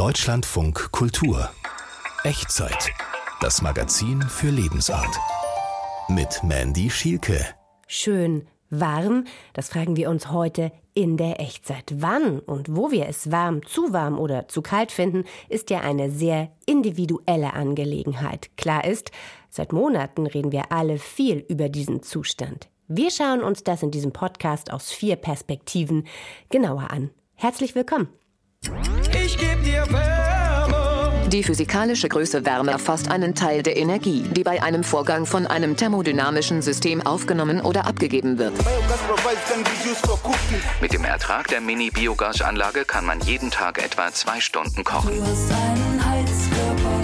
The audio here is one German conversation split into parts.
Deutschlandfunk Kultur Echtzeit. Das Magazin für Lebensart. Mit Mandy Schielke. Schön warm, das fragen wir uns heute in der Echtzeit. Wann und wo wir es warm, zu warm oder zu kalt finden, ist ja eine sehr individuelle Angelegenheit. Klar ist, seit Monaten reden wir alle viel über diesen Zustand. Wir schauen uns das in diesem Podcast aus vier Perspektiven genauer an. Herzlich willkommen. Die physikalische Größe Wärme erfasst einen Teil der Energie, die bei einem Vorgang von einem thermodynamischen System aufgenommen oder abgegeben wird. Mit dem Ertrag der Mini-Biogasanlage kann man jeden Tag etwa zwei Stunden kochen.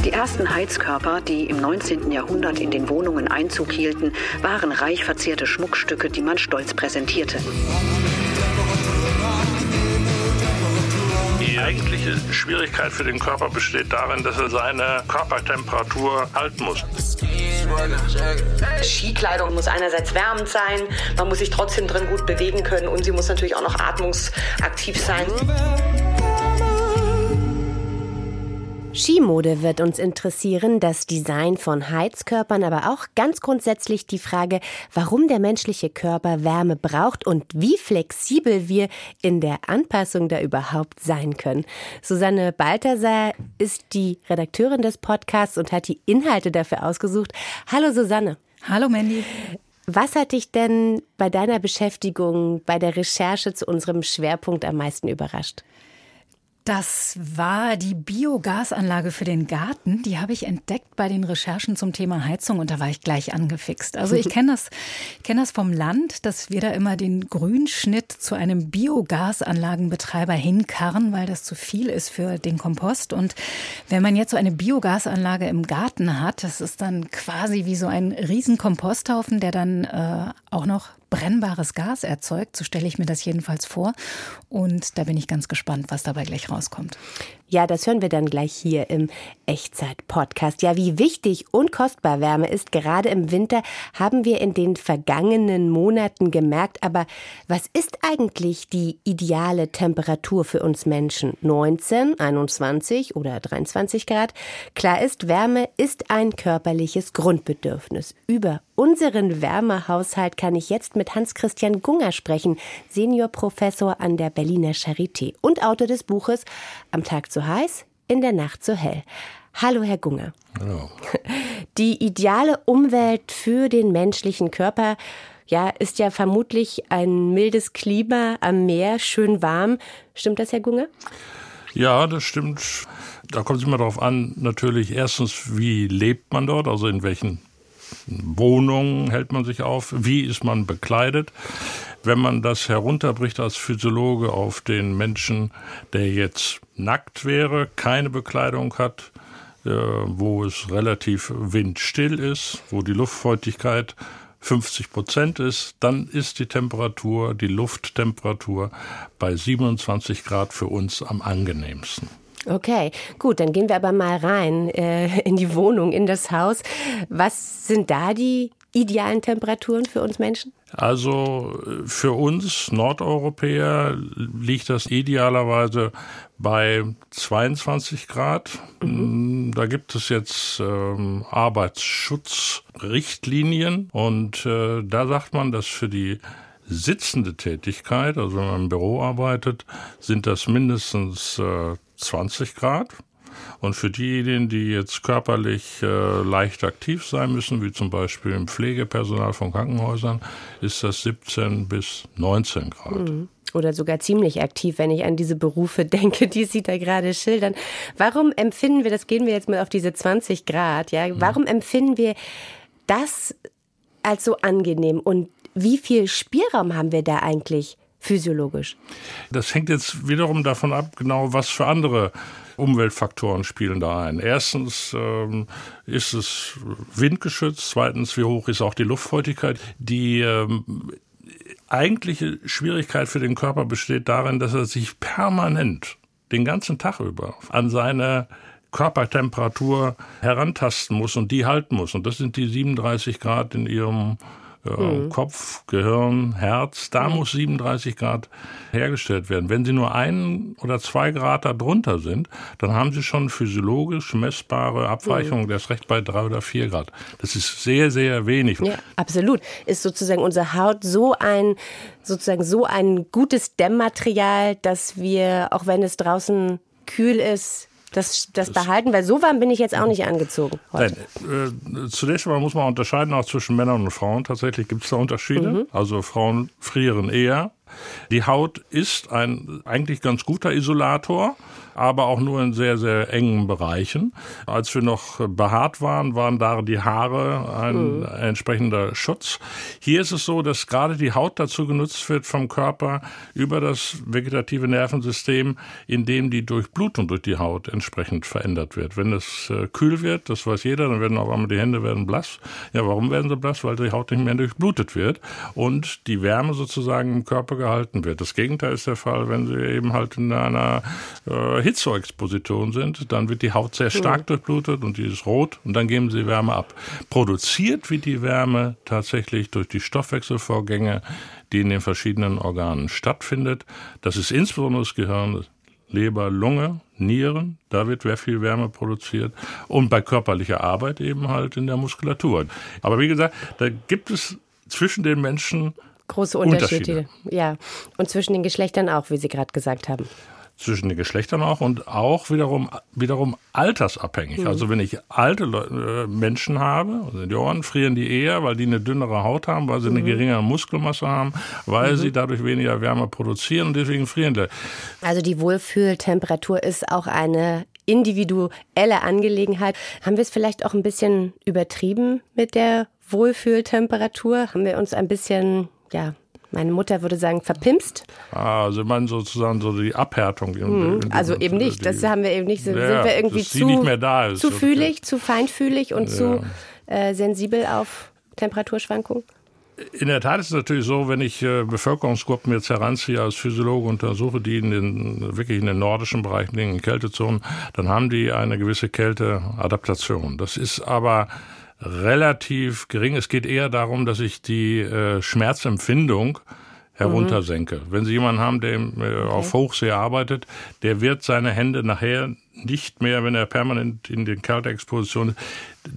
Die ersten Heizkörper, die im 19. Jahrhundert in den Wohnungen Einzug hielten, waren reich verzierte Schmuckstücke, die man stolz präsentierte. Eigentliche Schwierigkeit für den Körper besteht darin, dass er seine Körpertemperatur halten muss. Skikleidung muss einerseits wärmend sein, man muss sich trotzdem drin gut bewegen können und sie muss natürlich auch noch atmungsaktiv sein. Skimode wird uns interessieren, das Design von Heizkörpern, aber auch ganz grundsätzlich die Frage, warum der menschliche Körper Wärme braucht und wie flexibel wir in der Anpassung da überhaupt sein können. Susanne Balthasar ist die Redakteurin des Podcasts und hat die Inhalte dafür ausgesucht. Hallo Susanne. Hallo Mandy. Was hat dich denn bei deiner Beschäftigung, bei der Recherche zu unserem Schwerpunkt am meisten überrascht? Das war die Biogasanlage für den Garten. Die habe ich entdeckt bei den Recherchen zum Thema Heizung und da war ich gleich angefixt. Also ich kenne das, kenne das vom Land, dass wir da immer den Grünschnitt zu einem Biogasanlagenbetreiber hinkarren, weil das zu viel ist für den Kompost. Und wenn man jetzt so eine Biogasanlage im Garten hat, das ist dann quasi wie so ein riesen Komposthaufen, der dann äh, auch noch brennbares Gas erzeugt. So stelle ich mir das jedenfalls vor. Und da bin ich ganz gespannt, was dabei gleich rauskommt. Ja, das hören wir dann gleich hier im Echtzeit-Podcast. Ja, wie wichtig und kostbar Wärme ist, gerade im Winter, haben wir in den vergangenen Monaten gemerkt. Aber was ist eigentlich die ideale Temperatur für uns Menschen? 19, 21 oder 23 Grad? Klar ist, Wärme ist ein körperliches Grundbedürfnis. Über unseren Wärmehaushalt kann ich jetzt mit Hans-Christian Gunger sprechen, Seniorprofessor an der Berliner Charité und Autor des Buches Am Tag zu heiß, in der Nacht zu hell. Hallo, Herr Gunger. Hallo. Die ideale Umwelt für den menschlichen Körper ja, ist ja vermutlich ein mildes Klima am Meer, schön warm. Stimmt das, Herr Gunger? Ja, das stimmt. Da kommt es immer darauf an, natürlich erstens, wie lebt man dort, also in welchen Wohnungen hält man sich auf, wie ist man bekleidet. Wenn man das herunterbricht als Physiologe auf den Menschen, der jetzt nackt wäre, keine Bekleidung hat, äh, wo es relativ windstill ist, wo die Luftfeuchtigkeit 50 Prozent ist, dann ist die Temperatur, die Lufttemperatur bei 27 Grad für uns am angenehmsten. Okay, gut, dann gehen wir aber mal rein äh, in die Wohnung, in das Haus. Was sind da die idealen Temperaturen für uns Menschen? Also für uns Nordeuropäer liegt das idealerweise bei 22 Grad. Mhm. Da gibt es jetzt ähm, Arbeitsschutzrichtlinien und äh, da sagt man, dass für die sitzende Tätigkeit, also wenn man im Büro arbeitet, sind das mindestens äh, 20 Grad. Und für diejenigen, die jetzt körperlich äh, leicht aktiv sein müssen, wie zum Beispiel im Pflegepersonal von Krankenhäusern, ist das 17 bis 19 Grad. Mhm. Oder sogar ziemlich aktiv, wenn ich an diese Berufe denke, die Sie da gerade schildern. Warum empfinden wir, das gehen wir jetzt mal auf diese 20 Grad, ja, mhm. warum empfinden wir das als so angenehm und wie viel Spielraum haben wir da eigentlich physiologisch? Das hängt jetzt wiederum davon ab, genau was für andere Umweltfaktoren spielen da ein. Erstens ähm, ist es windgeschützt, zweitens, wie hoch ist auch die Luftfeuchtigkeit. Die ähm, eigentliche Schwierigkeit für den Körper besteht darin, dass er sich permanent den ganzen Tag über an seine Körpertemperatur herantasten muss und die halten muss. Und das sind die 37 Grad in ihrem mhm. Kopf, Gehirn, Herz, da mhm. muss 37 Grad hergestellt werden. Wenn Sie nur ein oder zwei Grad darunter sind, dann haben Sie schon physiologisch messbare Abweichungen, mhm. das recht bei drei oder vier Grad. Das ist sehr, sehr wenig. Ja, absolut. Ist sozusagen unsere Haut so ein, sozusagen so ein gutes Dämmmaterial, dass wir, auch wenn es draußen kühl ist, das, das, behalten, weil so warm bin ich jetzt auch nicht angezogen. Heute. Nein, äh, zunächst einmal muss man unterscheiden auch zwischen Männern und Frauen. Tatsächlich gibt es da Unterschiede. Mhm. Also Frauen frieren eher. Die Haut ist ein eigentlich ganz guter Isolator aber auch nur in sehr, sehr engen Bereichen. Als wir noch behaart waren, waren da die Haare ein mhm. entsprechender Schutz. Hier ist es so, dass gerade die Haut dazu genutzt wird vom Körper über das vegetative Nervensystem, in dem die Durchblutung durch die Haut entsprechend verändert wird. Wenn es äh, kühl wird, das weiß jeder, dann werden auf einmal die Hände werden blass. Ja, warum werden sie blass? Weil die Haut nicht mehr durchblutet wird und die Wärme sozusagen im Körper gehalten wird. Das Gegenteil ist der Fall, wenn sie eben halt in einer äh, Hitzeexposition sind, dann wird die Haut sehr stark mhm. durchblutet und die ist rot und dann geben sie Wärme ab. Produziert wird die Wärme tatsächlich durch die Stoffwechselvorgänge, die in den verschiedenen Organen stattfindet. Das ist insbesondere das Gehirn, Leber, Lunge, Nieren, da wird sehr viel Wärme produziert und bei körperlicher Arbeit eben halt in der Muskulatur. Aber wie gesagt, da gibt es zwischen den Menschen große Unterschiede. Unterschiede. Ja, und zwischen den Geschlechtern auch, wie Sie gerade gesagt haben zwischen den Geschlechtern auch und auch wiederum, wiederum altersabhängig. Mhm. Also wenn ich alte äh, Menschen habe, Senioren, frieren die eher, weil die eine dünnere Haut haben, weil sie mhm. eine geringere Muskelmasse haben, weil mhm. sie dadurch weniger Wärme produzieren und deswegen frieren die. Also die Wohlfühltemperatur ist auch eine individuelle Angelegenheit. Haben wir es vielleicht auch ein bisschen übertrieben mit der Wohlfühltemperatur? Haben wir uns ein bisschen, ja, meine Mutter würde sagen, verpimst. Ah, also man sozusagen so die Abhärtung. Hm, also eben nicht, das haben wir eben nicht. Sind ja, wir irgendwie zu, ist, zu fühlig, zu feinfühlig und ja. zu äh, sensibel auf Temperaturschwankungen? In der Tat ist es natürlich so, wenn ich äh, Bevölkerungsgruppen jetzt heranziehe als Physiologe untersuche, die in den, wirklich in den nordischen Bereichen, in den Kältezonen, dann haben die eine gewisse Kälteadaptation. Das ist aber relativ gering. Es geht eher darum, dass ich die äh, Schmerzempfindung heruntersenke. Mhm. Wenn Sie jemanden haben, der äh, okay. auf Hochsee arbeitet, der wird seine Hände nachher nicht mehr, wenn er permanent in den Kälteexpositionen ist,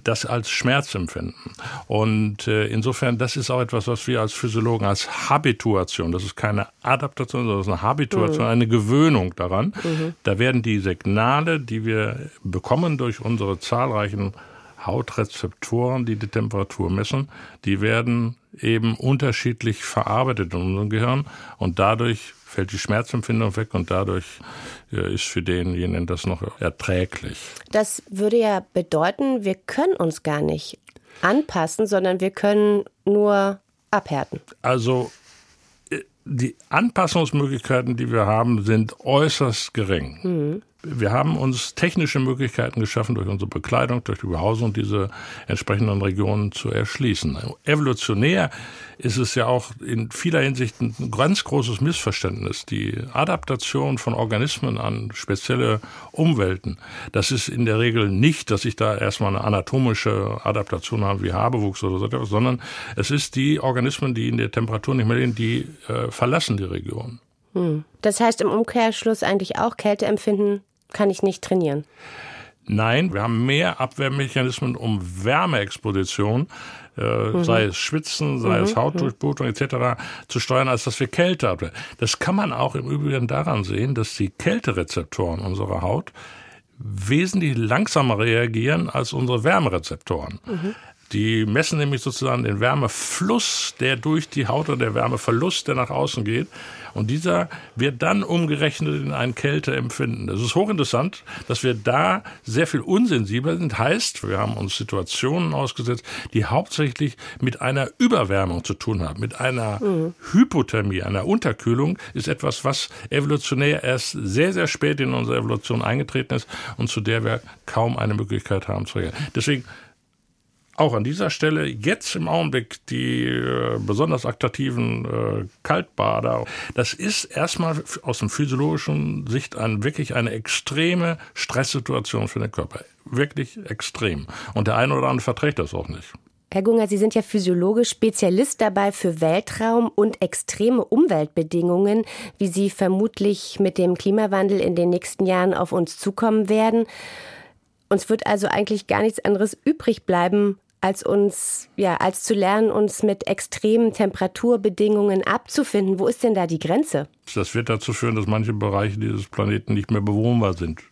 das als Schmerz empfinden. Und äh, insofern, das ist auch etwas, was wir als Physiologen als Habituation, das ist keine Adaptation, sondern eine Habituation, mhm. eine Gewöhnung daran. Mhm. Da werden die Signale, die wir bekommen durch unsere zahlreichen Hautrezeptoren, die die Temperatur messen, die werden eben unterschiedlich verarbeitet in unserem Gehirn und dadurch fällt die Schmerzempfindung weg und dadurch ist für denjenigen das noch erträglich. Das würde ja bedeuten, wir können uns gar nicht anpassen, sondern wir können nur abhärten. Also äh, die Anpassungsmöglichkeiten, die wir haben, sind äußerst gering. Mhm. Wir haben uns technische Möglichkeiten geschaffen, durch unsere Bekleidung, durch die Behausung diese entsprechenden Regionen zu erschließen. Evolutionär ist es ja auch in vieler Hinsicht ein ganz großes Missverständnis. Die Adaptation von Organismen an spezielle Umwelten, das ist in der Regel nicht, dass ich da erstmal eine anatomische Adaptation habe wie Haarwuchs oder so etwas, sondern es ist die Organismen, die in der Temperatur nicht mehr leben, die äh, verlassen die Region. Hm. Das heißt im Umkehrschluss eigentlich auch Kälteempfinden kann ich nicht trainieren. Nein, wir haben mehr Abwehrmechanismen, um Wärmeexposition, äh, mhm. sei es Schwitzen, sei mhm. es Hautdurchblutung etc., zu steuern, als dass wir Kälte haben. Das kann man auch im Übrigen daran sehen, dass die Kälterezeptoren unserer Haut wesentlich langsamer reagieren als unsere Wärmerezeptoren. Mhm. Die messen nämlich sozusagen den Wärmefluss, der durch die Haut oder der Wärmeverlust, der nach außen geht. Und dieser wird dann umgerechnet in ein Kälteempfinden. Das ist hochinteressant, dass wir da sehr viel unsensibler sind. Heißt, wir haben uns Situationen ausgesetzt, die hauptsächlich mit einer Überwärmung zu tun haben. Mit einer mhm. Hypothermie, einer Unterkühlung ist etwas, was evolutionär erst sehr, sehr spät in unserer Evolution eingetreten ist und zu der wir kaum eine Möglichkeit haben zu reagieren. Deswegen auch an dieser Stelle jetzt im Augenblick die äh, besonders attraktiven äh, Kaltbader. Das ist erstmal aus dem physiologischen Sicht ein, wirklich eine extreme Stresssituation für den Körper. Wirklich extrem. Und der eine oder andere verträgt das auch nicht. Herr Gunger, Sie sind ja physiologisch Spezialist dabei für Weltraum und extreme Umweltbedingungen, wie sie vermutlich mit dem Klimawandel in den nächsten Jahren auf uns zukommen werden. Uns wird also eigentlich gar nichts anderes übrig bleiben, als uns, ja, als zu lernen, uns mit extremen Temperaturbedingungen abzufinden. Wo ist denn da die Grenze? Das wird dazu führen, dass manche Bereiche dieses Planeten nicht mehr bewohnbar sind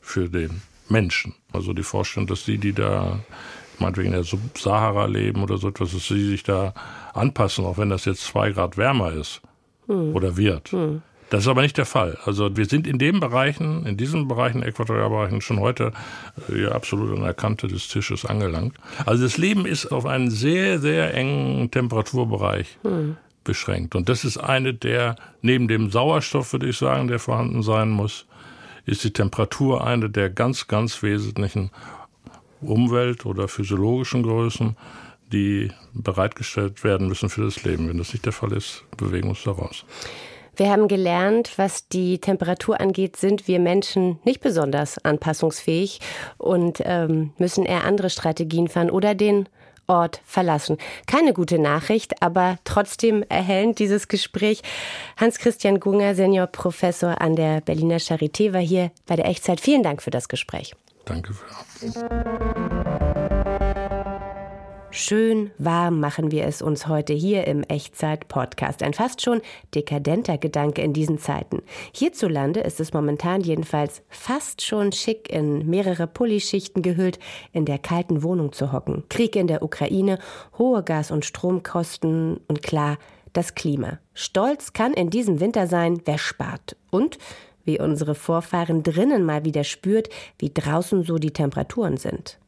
für den Menschen. Also die Vorstellung, dass die, die da meinetwegen in der Sahara leben oder so etwas, dass sie sich da anpassen, auch wenn das jetzt zwei Grad wärmer ist hm. oder wird. Hm. Das ist aber nicht der Fall. Also wir sind in den Bereichen, in diesen Bereichen, Äquatorialbereichen, schon heute äh, ja, absolut an der Kante des Tisches angelangt. Also das Leben ist auf einen sehr, sehr engen Temperaturbereich hm. beschränkt. Und das ist eine der, neben dem Sauerstoff, würde ich sagen, der vorhanden sein muss, ist die Temperatur eine der ganz, ganz wesentlichen Umwelt- oder physiologischen Größen, die bereitgestellt werden müssen für das Leben. Wenn das nicht der Fall ist, bewegen wir uns daraus. Wir haben gelernt, was die Temperatur angeht, sind wir Menschen nicht besonders anpassungsfähig und ähm, müssen eher andere Strategien fahren oder den Ort verlassen. Keine gute Nachricht, aber trotzdem erhellend dieses Gespräch. Hans-Christian Gunger, Seniorprofessor an der Berliner Charité, war hier bei der Echtzeit. Vielen Dank für das Gespräch. Danke für. Schön warm machen wir es uns heute hier im Echtzeit-Podcast. Ein fast schon dekadenter Gedanke in diesen Zeiten. Hierzulande ist es momentan jedenfalls fast schon schick, in mehrere Pullischichten gehüllt, in der kalten Wohnung zu hocken. Krieg in der Ukraine, hohe Gas- und Stromkosten und klar, das Klima. Stolz kann in diesem Winter sein, wer spart. Und wie unsere Vorfahren drinnen mal wieder spürt, wie draußen so die Temperaturen sind.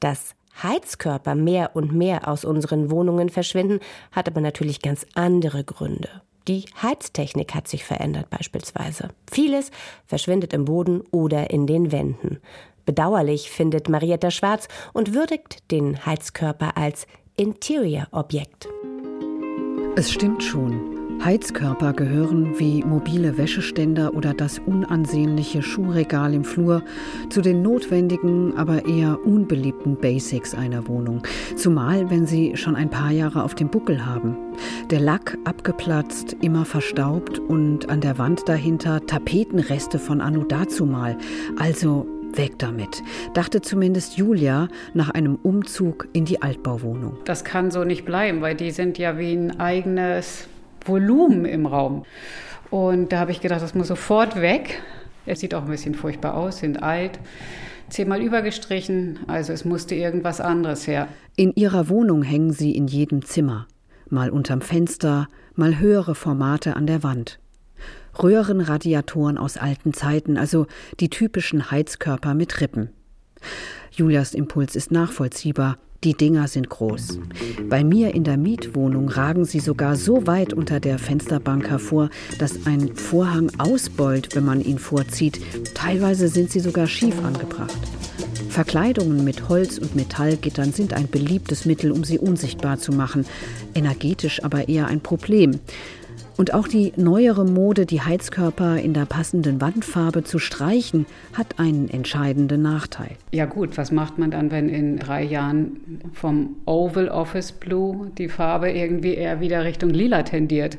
Das Heizkörper mehr und mehr aus unseren Wohnungen verschwinden, hat aber natürlich ganz andere Gründe. Die Heiztechnik hat sich verändert beispielsweise. Vieles verschwindet im Boden oder in den Wänden. Bedauerlich findet Marietta Schwarz und würdigt den Heizkörper als Interior-Objekt. Es stimmt schon. Heizkörper gehören wie mobile Wäscheständer oder das unansehnliche Schuhregal im Flur zu den notwendigen, aber eher unbeliebten Basics einer Wohnung. Zumal, wenn sie schon ein paar Jahre auf dem Buckel haben. Der Lack abgeplatzt, immer verstaubt und an der Wand dahinter Tapetenreste von Anno dazumal. Also Weg damit, dachte zumindest Julia nach einem Umzug in die Altbauwohnung. Das kann so nicht bleiben, weil die sind ja wie ein eigenes Volumen im Raum. Und da habe ich gedacht, das muss sofort weg. Es sieht auch ein bisschen furchtbar aus, sind alt, zehnmal übergestrichen, also es musste irgendwas anderes her. In ihrer Wohnung hängen sie in jedem Zimmer, mal unterm Fenster, mal höhere Formate an der Wand. Röhrenradiatoren aus alten Zeiten, also die typischen Heizkörper mit Rippen. Julias Impuls ist nachvollziehbar. Die Dinger sind groß. Bei mir in der Mietwohnung ragen sie sogar so weit unter der Fensterbank hervor, dass ein Vorhang ausbeult, wenn man ihn vorzieht. Teilweise sind sie sogar schief angebracht. Verkleidungen mit Holz- und Metallgittern sind ein beliebtes Mittel, um sie unsichtbar zu machen, energetisch aber eher ein Problem. Und auch die neuere Mode, die Heizkörper in der passenden Wandfarbe zu streichen, hat einen entscheidenden Nachteil. Ja gut, was macht man dann, wenn in drei Jahren vom Oval Office Blue die Farbe irgendwie eher wieder Richtung lila tendiert?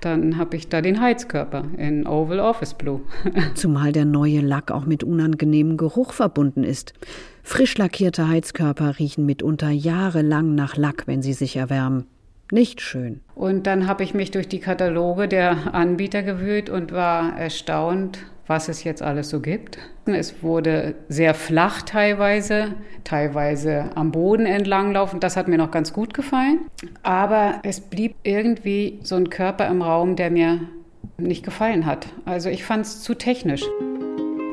Dann habe ich da den Heizkörper in Oval Office Blue. Zumal der neue Lack auch mit unangenehmem Geruch verbunden ist. Frisch lackierte Heizkörper riechen mitunter jahrelang nach Lack, wenn sie sich erwärmen nicht schön. Und dann habe ich mich durch die Kataloge der Anbieter gewühlt und war erstaunt, was es jetzt alles so gibt. Es wurde sehr flach teilweise, teilweise am Boden entlanglaufen. Das hat mir noch ganz gut gefallen. Aber es blieb irgendwie so ein Körper im Raum, der mir nicht gefallen hat. Also ich fand es zu technisch.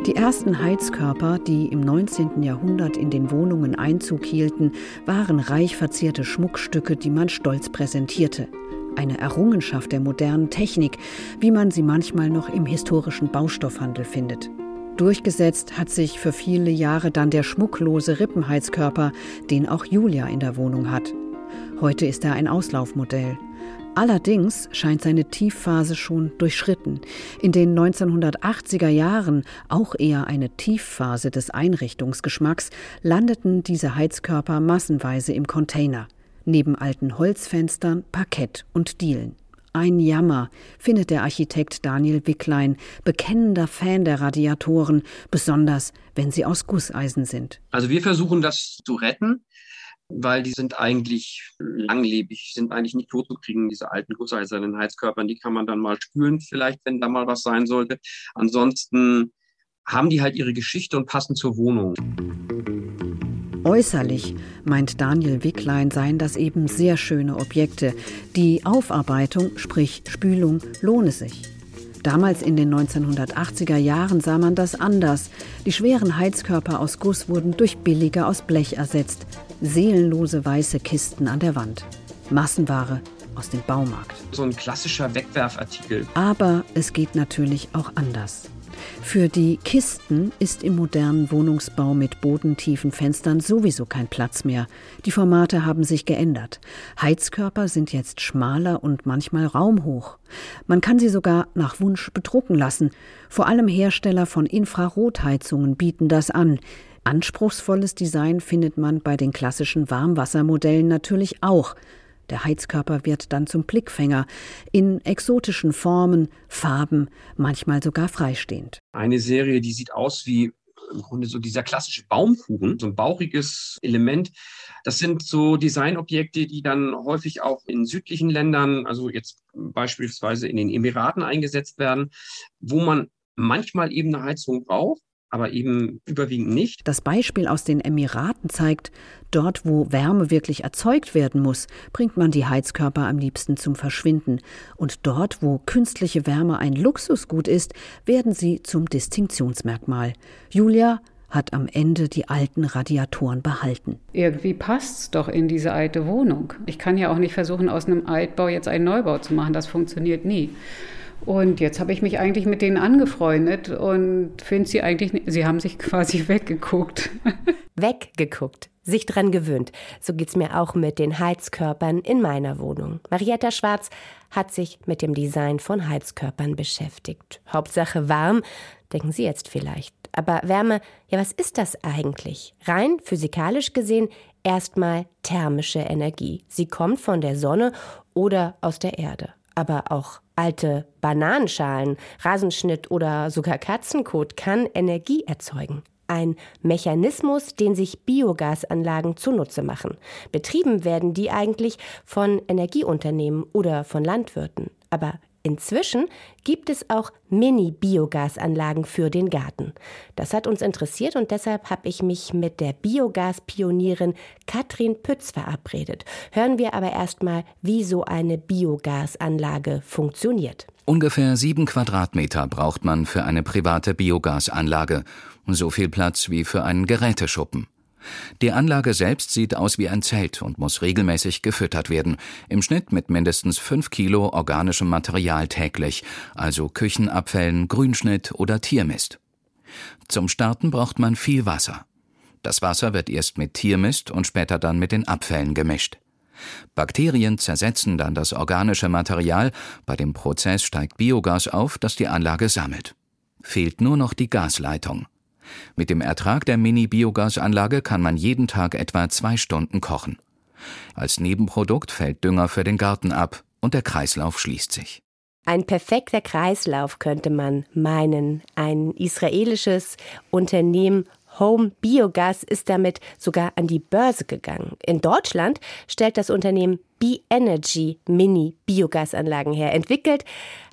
Die ersten Heizkörper, die im 19. Jahrhundert in den Wohnungen Einzug hielten, waren reich verzierte Schmuckstücke, die man stolz präsentierte. Eine Errungenschaft der modernen Technik, wie man sie manchmal noch im historischen Baustoffhandel findet. Durchgesetzt hat sich für viele Jahre dann der schmucklose Rippenheizkörper, den auch Julia in der Wohnung hat. Heute ist er ein Auslaufmodell. Allerdings scheint seine Tiefphase schon durchschritten. In den 1980er Jahren, auch eher eine Tiefphase des Einrichtungsgeschmacks, landeten diese Heizkörper massenweise im Container. Neben alten Holzfenstern, Parkett und Dielen. Ein Jammer, findet der Architekt Daniel Wicklein, bekennender Fan der Radiatoren, besonders wenn sie aus Gusseisen sind. Also wir versuchen das zu retten weil die sind eigentlich langlebig, sind eigentlich nicht tot zu kriegen, diese alten gusseisernen Heizkörpern. Die kann man dann mal spülen, vielleicht, wenn da mal was sein sollte. Ansonsten haben die halt ihre Geschichte und passen zur Wohnung. Äußerlich, meint Daniel Wicklein, seien das eben sehr schöne Objekte. Die Aufarbeitung, sprich Spülung, lohne sich. Damals in den 1980er Jahren sah man das anders. Die schweren Heizkörper aus Guss wurden durch billige aus Blech ersetzt. Seelenlose weiße Kisten an der Wand. Massenware aus dem Baumarkt. So ein klassischer Wegwerfartikel. Aber es geht natürlich auch anders. Für die Kisten ist im modernen Wohnungsbau mit bodentiefen Fenstern sowieso kein Platz mehr. Die Formate haben sich geändert. Heizkörper sind jetzt schmaler und manchmal raumhoch. Man kann sie sogar nach Wunsch bedrucken lassen. Vor allem Hersteller von Infrarotheizungen bieten das an. Anspruchsvolles Design findet man bei den klassischen Warmwassermodellen natürlich auch. Der Heizkörper wird dann zum Blickfänger in exotischen Formen, Farben, manchmal sogar freistehend. Eine Serie, die sieht aus wie im Grunde so dieser klassische Baumkuchen, so ein bauchiges Element. Das sind so Designobjekte, die dann häufig auch in südlichen Ländern, also jetzt beispielsweise in den Emiraten eingesetzt werden, wo man manchmal eben eine Heizung braucht aber eben überwiegend nicht. Das Beispiel aus den Emiraten zeigt, dort wo Wärme wirklich erzeugt werden muss, bringt man die Heizkörper am liebsten zum Verschwinden. Und dort, wo künstliche Wärme ein Luxusgut ist, werden sie zum Distinktionsmerkmal. Julia hat am Ende die alten Radiatoren behalten. Irgendwie passt es doch in diese alte Wohnung. Ich kann ja auch nicht versuchen, aus einem Altbau jetzt einen Neubau zu machen. Das funktioniert nie. Und jetzt habe ich mich eigentlich mit denen angefreundet und finde sie eigentlich, sie haben sich quasi weggeguckt. Weggeguckt, sich dran gewöhnt. So geht es mir auch mit den Heizkörpern in meiner Wohnung. Marietta Schwarz hat sich mit dem Design von Heizkörpern beschäftigt. Hauptsache warm, denken Sie jetzt vielleicht. Aber Wärme, ja, was ist das eigentlich? Rein physikalisch gesehen erstmal thermische Energie. Sie kommt von der Sonne oder aus der Erde aber auch alte Bananenschalen, Rasenschnitt oder sogar Katzenkot kann Energie erzeugen. Ein Mechanismus, den sich Biogasanlagen zunutze machen. Betrieben werden die eigentlich von Energieunternehmen oder von Landwirten. Aber Inzwischen gibt es auch Mini-Biogasanlagen für den Garten. Das hat uns interessiert und deshalb habe ich mich mit der Biogaspionierin Katrin Pütz verabredet. Hören wir aber erstmal, wie so eine Biogasanlage funktioniert. Ungefähr sieben Quadratmeter braucht man für eine private Biogasanlage. So viel Platz wie für einen Geräteschuppen. Die Anlage selbst sieht aus wie ein Zelt und muss regelmäßig gefüttert werden, im Schnitt mit mindestens fünf Kilo organischem Material täglich, also Küchenabfällen, Grünschnitt oder Tiermist. Zum Starten braucht man viel Wasser. Das Wasser wird erst mit Tiermist und später dann mit den Abfällen gemischt. Bakterien zersetzen dann das organische Material, bei dem Prozess steigt Biogas auf, das die Anlage sammelt. Fehlt nur noch die Gasleitung. Mit dem Ertrag der Mini-Biogasanlage kann man jeden Tag etwa zwei Stunden kochen. Als Nebenprodukt fällt Dünger für den Garten ab und der Kreislauf schließt sich. Ein perfekter Kreislauf könnte man meinen. Ein israelisches Unternehmen Home Biogas ist damit sogar an die Börse gegangen. In Deutschland stellt das Unternehmen B-Energy Mini-Biogasanlagen her. Entwickelt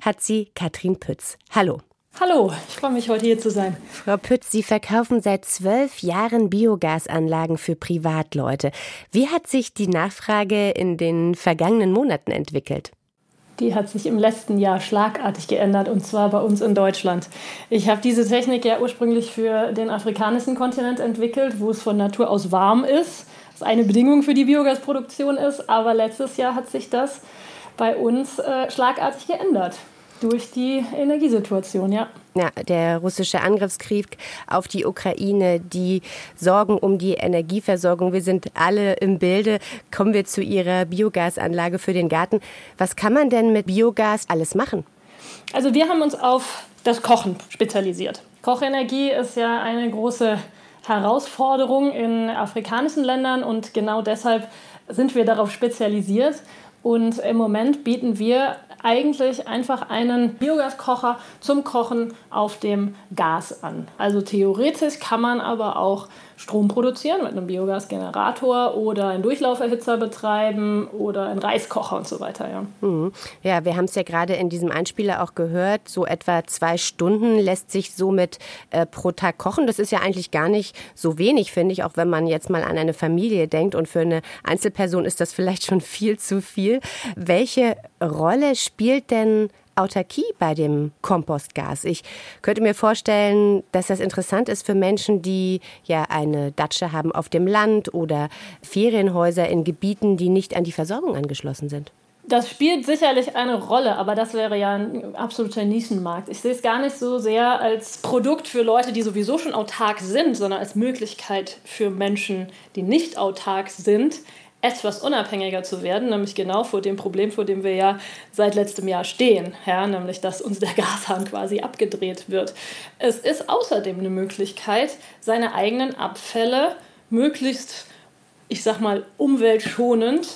hat sie Katrin Pütz. Hallo. Hallo, ich freue mich, heute hier zu sein. Frau Pütz, Sie verkaufen seit zwölf Jahren Biogasanlagen für Privatleute. Wie hat sich die Nachfrage in den vergangenen Monaten entwickelt? Die hat sich im letzten Jahr schlagartig geändert und zwar bei uns in Deutschland. Ich habe diese Technik ja ursprünglich für den afrikanischen Kontinent entwickelt, wo es von Natur aus warm ist, was eine Bedingung für die Biogasproduktion ist. Aber letztes Jahr hat sich das bei uns äh, schlagartig geändert. Durch die Energiesituation, ja. Ja, der russische Angriffskrieg auf die Ukraine, die Sorgen um die Energieversorgung. Wir sind alle im Bilde. Kommen wir zu Ihrer Biogasanlage für den Garten. Was kann man denn mit Biogas alles machen? Also wir haben uns auf das Kochen spezialisiert. Kochenergie ist ja eine große Herausforderung in afrikanischen Ländern und genau deshalb sind wir darauf spezialisiert. Und im Moment bieten wir eigentlich einfach einen Biogaskocher zum Kochen auf dem Gas an. Also theoretisch kann man aber auch Strom produzieren mit einem Biogasgenerator oder einen Durchlauferhitzer betreiben oder einen Reiskocher und so weiter. Ja, mhm. ja wir haben es ja gerade in diesem Einspieler auch gehört, so etwa zwei Stunden lässt sich somit äh, pro Tag kochen. Das ist ja eigentlich gar nicht so wenig, finde ich, auch wenn man jetzt mal an eine Familie denkt und für eine Einzelperson ist das vielleicht schon viel zu viel. Welche Rolle spielt denn Autarkie bei dem Kompostgas. Ich könnte mir vorstellen, dass das interessant ist für Menschen, die ja eine Datsche haben auf dem Land oder Ferienhäuser in Gebieten, die nicht an die Versorgung angeschlossen sind. Das spielt sicherlich eine Rolle, aber das wäre ja ein absoluter Nischenmarkt. Ich sehe es gar nicht so sehr als Produkt für Leute, die sowieso schon autark sind, sondern als Möglichkeit für Menschen, die nicht autark sind, etwas unabhängiger zu werden, nämlich genau vor dem Problem, vor dem wir ja seit letztem Jahr stehen, ja, nämlich dass uns der Gashahn quasi abgedreht wird. Es ist außerdem eine Möglichkeit, seine eigenen Abfälle möglichst, ich sag mal, umweltschonend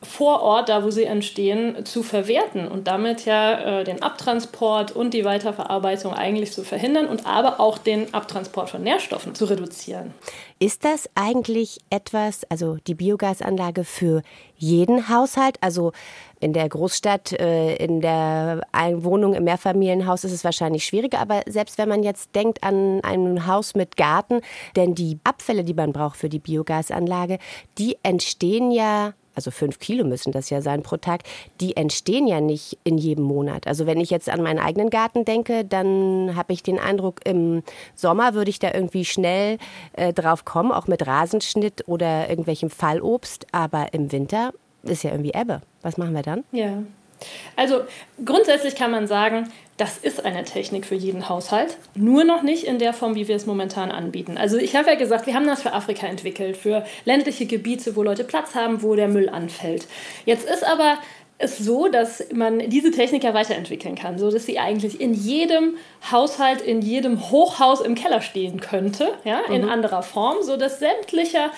vor Ort, da wo sie entstehen, zu verwerten und damit ja äh, den Abtransport und die Weiterverarbeitung eigentlich zu verhindern und aber auch den Abtransport von Nährstoffen zu reduzieren. Ist das eigentlich etwas, also die Biogasanlage für jeden Haushalt? Also in der Großstadt, äh, in der Wohnung im Mehrfamilienhaus ist es wahrscheinlich schwieriger, aber selbst wenn man jetzt denkt an ein Haus mit Garten, denn die Abfälle, die man braucht für die Biogasanlage, die entstehen ja also fünf Kilo müssen das ja sein pro Tag, die entstehen ja nicht in jedem Monat. Also wenn ich jetzt an meinen eigenen Garten denke, dann habe ich den Eindruck, im Sommer würde ich da irgendwie schnell äh, drauf kommen, auch mit Rasenschnitt oder irgendwelchem Fallobst. Aber im Winter ist ja irgendwie Ebbe. Was machen wir dann? Ja. Also grundsätzlich kann man sagen, das ist eine Technik für jeden Haushalt, nur noch nicht in der Form, wie wir es momentan anbieten. Also ich habe ja gesagt, wir haben das für Afrika entwickelt, für ländliche Gebiete, wo Leute Platz haben, wo der Müll anfällt. Jetzt ist aber es so, dass man diese Technik ja weiterentwickeln kann, so dass sie eigentlich in jedem Haushalt, in jedem Hochhaus im Keller stehen könnte, ja, in mhm. anderer Form, so dass sämtlicher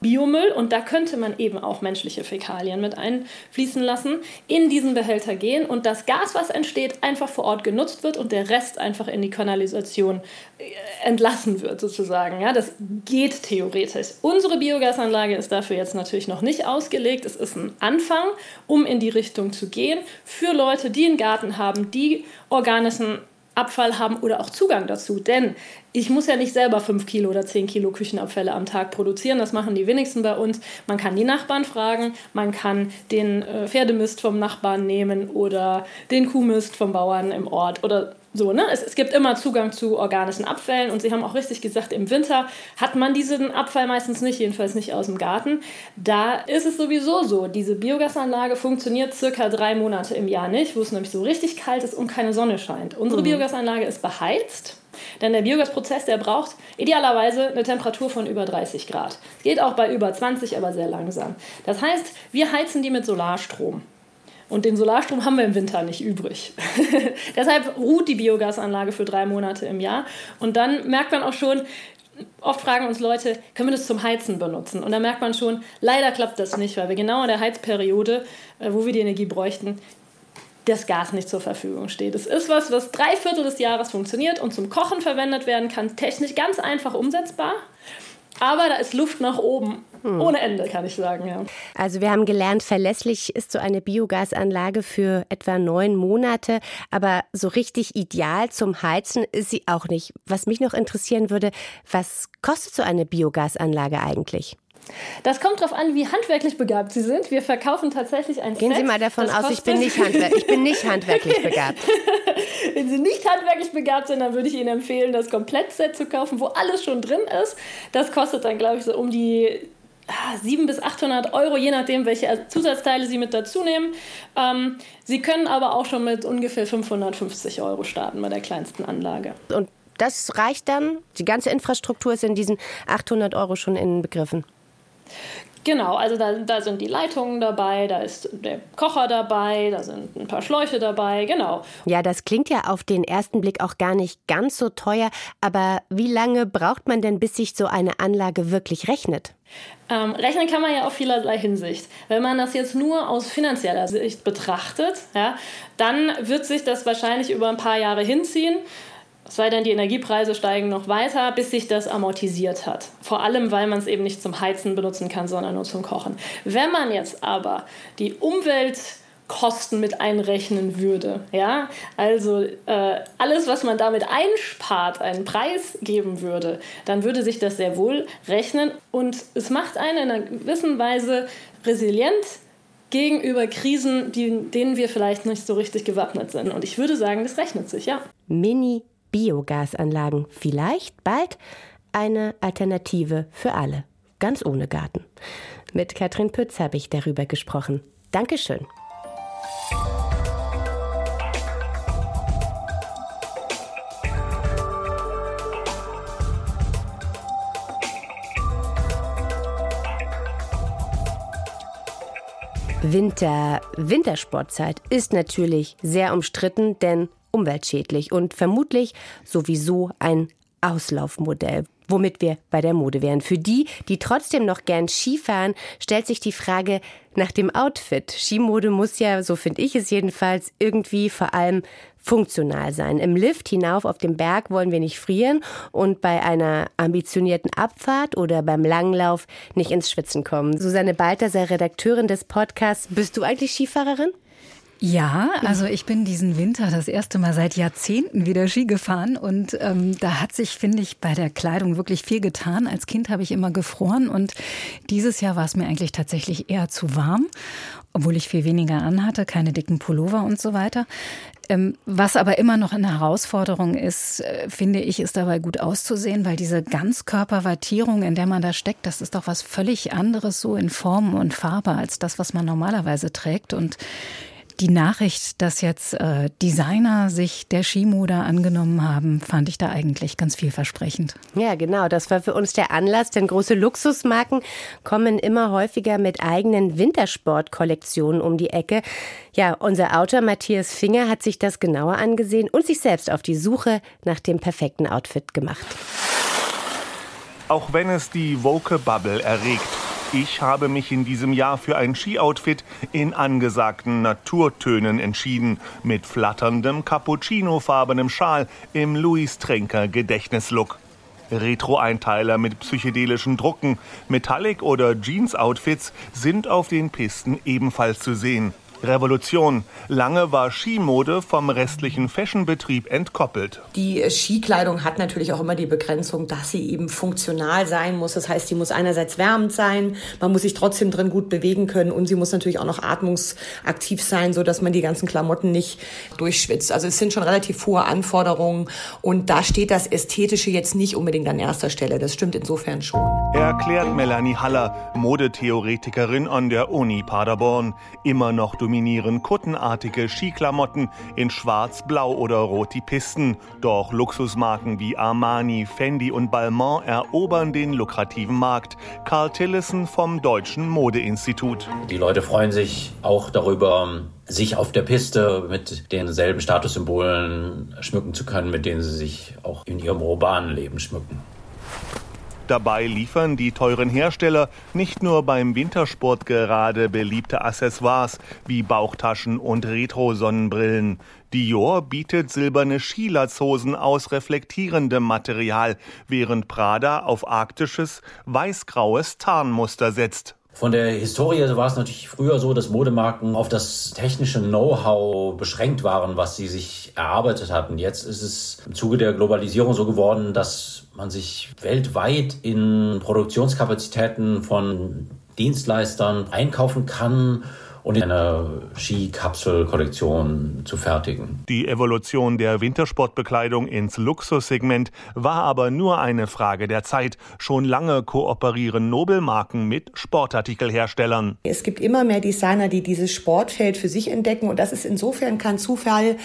Biomüll und da könnte man eben auch menschliche Fäkalien mit einfließen lassen, in diesen Behälter gehen und das Gas, was entsteht, einfach vor Ort genutzt wird und der Rest einfach in die Kanalisation äh, entlassen wird sozusagen. Ja, das geht theoretisch. Unsere Biogasanlage ist dafür jetzt natürlich noch nicht ausgelegt. Es ist ein Anfang, um in die Richtung zu gehen für Leute, die einen Garten haben, die organischen Abfall haben oder auch Zugang dazu. Denn ich muss ja nicht selber 5 Kilo oder 10 Kilo Küchenabfälle am Tag produzieren. Das machen die wenigsten bei uns. Man kann die Nachbarn fragen, man kann den äh, Pferdemist vom Nachbarn nehmen oder den Kuhmist vom Bauern im Ort oder so, ne? Es, es, gibt immer Zugang zu organischen Abfällen und Sie haben auch richtig gesagt, im Winter hat man diesen Abfall meistens nicht, jedenfalls nicht aus dem Garten. Da ist es sowieso so, diese Biogasanlage funktioniert circa drei Monate im Jahr nicht, wo es nämlich so richtig kalt ist und keine Sonne scheint. Unsere mhm. Biogasanlage ist beheizt. Denn der Biogasprozess, der braucht idealerweise eine Temperatur von über 30 Grad. Geht auch bei über 20, aber sehr langsam. Das heißt, wir heizen die mit Solarstrom. Und den Solarstrom haben wir im Winter nicht übrig. Deshalb ruht die Biogasanlage für drei Monate im Jahr. Und dann merkt man auch schon, oft fragen uns Leute, können wir das zum Heizen benutzen? Und da merkt man schon, leider klappt das nicht, weil wir genau in der Heizperiode, äh, wo wir die Energie bräuchten, das Gas nicht zur Verfügung steht. Es ist was, was drei Viertel des Jahres funktioniert und zum Kochen verwendet werden kann, technisch ganz einfach umsetzbar. Aber da ist Luft nach oben. Hm. Ohne Ende, kann ich sagen, ja. Also wir haben gelernt, verlässlich ist so eine Biogasanlage für etwa neun Monate, aber so richtig ideal zum Heizen ist sie auch nicht. Was mich noch interessieren würde, was kostet so eine Biogasanlage eigentlich? Das kommt darauf an, wie handwerklich begabt Sie sind. Wir verkaufen tatsächlich ein Gehen Set. Sie mal davon aus, ich bin, nicht ich bin nicht handwerklich begabt. Wenn Sie nicht handwerklich begabt sind, dann würde ich Ihnen empfehlen, das Komplettset zu kaufen, wo alles schon drin ist. Das kostet dann, glaube ich, so um die 700 bis 800 Euro, je nachdem, welche Zusatzteile Sie mit dazu nehmen. Ähm, Sie können aber auch schon mit ungefähr 550 Euro starten bei der kleinsten Anlage. Und das reicht dann? Die ganze Infrastruktur ist in diesen 800 Euro schon inbegriffen? Genau, also da, da sind die Leitungen dabei, da ist der Kocher dabei, da sind ein paar Schläuche dabei, genau. Ja, das klingt ja auf den ersten Blick auch gar nicht ganz so teuer, aber wie lange braucht man denn, bis sich so eine Anlage wirklich rechnet? Ähm, rechnen kann man ja auf vielerlei Hinsicht. Wenn man das jetzt nur aus finanzieller Sicht betrachtet, ja, dann wird sich das wahrscheinlich über ein paar Jahre hinziehen. Es sei denn, die Energiepreise steigen noch weiter, bis sich das amortisiert hat. Vor allem, weil man es eben nicht zum Heizen benutzen kann, sondern nur zum Kochen. Wenn man jetzt aber die Umweltkosten mit einrechnen würde, ja, also äh, alles, was man damit einspart, einen Preis geben würde, dann würde sich das sehr wohl rechnen und es macht einen in einer gewissen Weise resilient gegenüber Krisen, die, denen wir vielleicht nicht so richtig gewappnet sind. Und ich würde sagen, das rechnet sich, ja. Mini Biogasanlagen vielleicht bald eine Alternative für alle, ganz ohne Garten. Mit Katrin Pütz habe ich darüber gesprochen. Dankeschön. Winter, Wintersportzeit ist natürlich sehr umstritten, denn umweltschädlich und vermutlich sowieso ein Auslaufmodell, womit wir bei der Mode wären. Für die, die trotzdem noch gern Skifahren, stellt sich die Frage nach dem Outfit. Skimode muss ja, so finde ich es jedenfalls, irgendwie vor allem funktional sein. Im Lift hinauf auf dem Berg wollen wir nicht frieren und bei einer ambitionierten Abfahrt oder beim Langlauf nicht ins Schwitzen kommen. Susanne Balthasar, Redakteurin des Podcasts. Bist du eigentlich Skifahrerin? Ja, also ich bin diesen Winter das erste Mal seit Jahrzehnten wieder Ski gefahren und ähm, da hat sich, finde ich, bei der Kleidung wirklich viel getan. Als Kind habe ich immer gefroren und dieses Jahr war es mir eigentlich tatsächlich eher zu warm, obwohl ich viel weniger anhatte, keine dicken Pullover und so weiter. Ähm, was aber immer noch eine Herausforderung ist, äh, finde ich, ist dabei gut auszusehen, weil diese Ganzkörperwattierung, in der man da steckt, das ist doch was völlig anderes so in Form und Farbe als das, was man normalerweise trägt und die Nachricht, dass jetzt äh, Designer sich der Skimode angenommen haben, fand ich da eigentlich ganz vielversprechend. Ja, genau. Das war für uns der Anlass, denn große Luxusmarken kommen immer häufiger mit eigenen Wintersportkollektionen um die Ecke. Ja, unser Autor Matthias Finger hat sich das genauer angesehen und sich selbst auf die Suche nach dem perfekten Outfit gemacht. Auch wenn es die Woke Bubble erregt, ich habe mich in diesem Jahr für ein Ski-Outfit in angesagten Naturtönen entschieden, mit flatterndem cappuccinofarbenem Schal im Louis Trenker Gedächtnislook. Retro-Einteiler mit psychedelischen Drucken, Metallic- oder Jeans-Outfits sind auf den Pisten ebenfalls zu sehen. Revolution. Lange war Skimode vom restlichen Fashionbetrieb entkoppelt. Die Skikleidung hat natürlich auch immer die Begrenzung, dass sie eben funktional sein muss. Das heißt, sie muss einerseits wärmend sein, man muss sich trotzdem drin gut bewegen können und sie muss natürlich auch noch atmungsaktiv sein, so dass man die ganzen Klamotten nicht durchschwitzt. Also es sind schon relativ hohe Anforderungen und da steht das Ästhetische jetzt nicht unbedingt an erster Stelle. Das stimmt insofern schon. Erklärt Melanie Haller, Modetheoretikerin an der Uni Paderborn. Immer noch dominieren kuttenartige Skiklamotten in schwarz, blau oder rot die Pisten. Doch Luxusmarken wie Armani, Fendi und Balmain erobern den lukrativen Markt. Carl Tillison vom Deutschen Modeinstitut. Die Leute freuen sich auch darüber, sich auf der Piste mit denselben Statussymbolen schmücken zu können, mit denen sie sich auch in ihrem urbanen Leben schmücken. Dabei liefern die teuren Hersteller nicht nur beim Wintersport gerade beliebte Accessoires wie Bauchtaschen und Retro-Sonnenbrillen. Dior bietet silberne Skilatzhosen aus reflektierendem Material, während Prada auf arktisches, weißgraues Tarnmuster setzt. Von der Historie war es natürlich früher so, dass Modemarken auf das technische Know-how beschränkt waren, was sie sich erarbeitet hatten. Jetzt ist es im Zuge der Globalisierung so geworden, dass man sich weltweit in Produktionskapazitäten von Dienstleistern einkaufen kann und eine Skikapselkollektion zu fertigen. Die Evolution der Wintersportbekleidung ins Luxussegment war aber nur eine Frage der Zeit. Schon lange kooperieren Nobelmarken mit Sportartikelherstellern. Es gibt immer mehr Designer, die dieses Sportfeld für sich entdecken und das ist insofern kein Zufall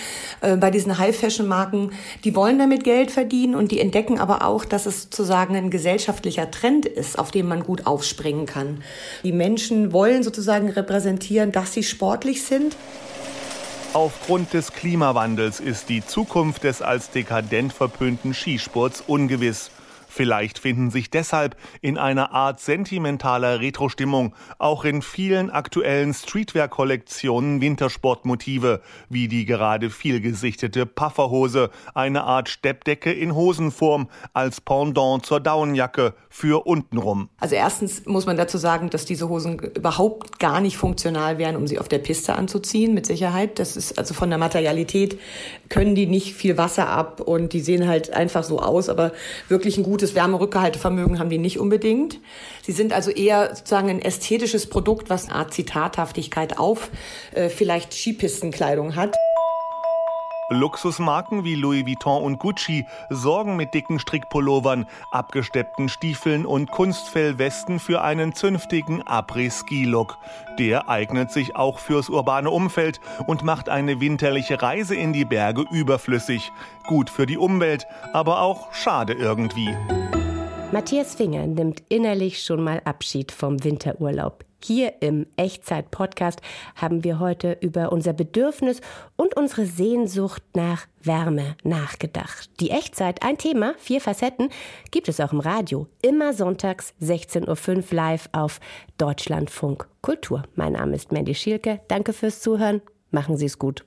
äh, bei diesen High-Fashion-Marken. Die wollen damit Geld verdienen und die entdecken aber auch, dass es sozusagen ein gesellschaftlicher Trend ist, auf den man gut aufspringen kann. Die Menschen wollen sozusagen repräsentieren, dass sie sportlich sind. Aufgrund des Klimawandels ist die Zukunft des als dekadent verpönten Skisports ungewiss. Vielleicht finden sich deshalb in einer Art sentimentaler Retro-Stimmung auch in vielen aktuellen Streetwear-Kollektionen Wintersportmotive, wie die gerade vielgesichtete Pufferhose, eine Art Steppdecke in Hosenform als Pendant zur Daunenjacke für untenrum. Also erstens muss man dazu sagen, dass diese Hosen überhaupt gar nicht funktional wären, um sie auf der Piste anzuziehen, mit Sicherheit. Das ist also von der Materialität können die nicht viel Wasser ab und die sehen halt einfach so aus, aber wirklich ein gutes Wärmerückgehaltevermögen haben die nicht unbedingt. Sie sind also eher sozusagen ein ästhetisches Produkt, was eine Art Zitathaftigkeit auf äh, vielleicht Skipistenkleidung hat. Luxusmarken wie Louis Vuitton und Gucci sorgen mit dicken Strickpullovern, abgesteppten Stiefeln und Kunstfellwesten für einen zünftigen Après-Ski-Look. Der eignet sich auch fürs urbane Umfeld und macht eine winterliche Reise in die Berge überflüssig. Gut für die Umwelt, aber auch schade irgendwie. Matthias Finger nimmt innerlich schon mal Abschied vom Winterurlaub. Hier im Echtzeit-Podcast haben wir heute über unser Bedürfnis und unsere Sehnsucht nach Wärme nachgedacht. Die Echtzeit, ein Thema, vier Facetten, gibt es auch im Radio. Immer sonntags 16.05 Uhr live auf Deutschlandfunk Kultur. Mein Name ist Mandy Schielke. Danke fürs Zuhören. Machen Sie es gut.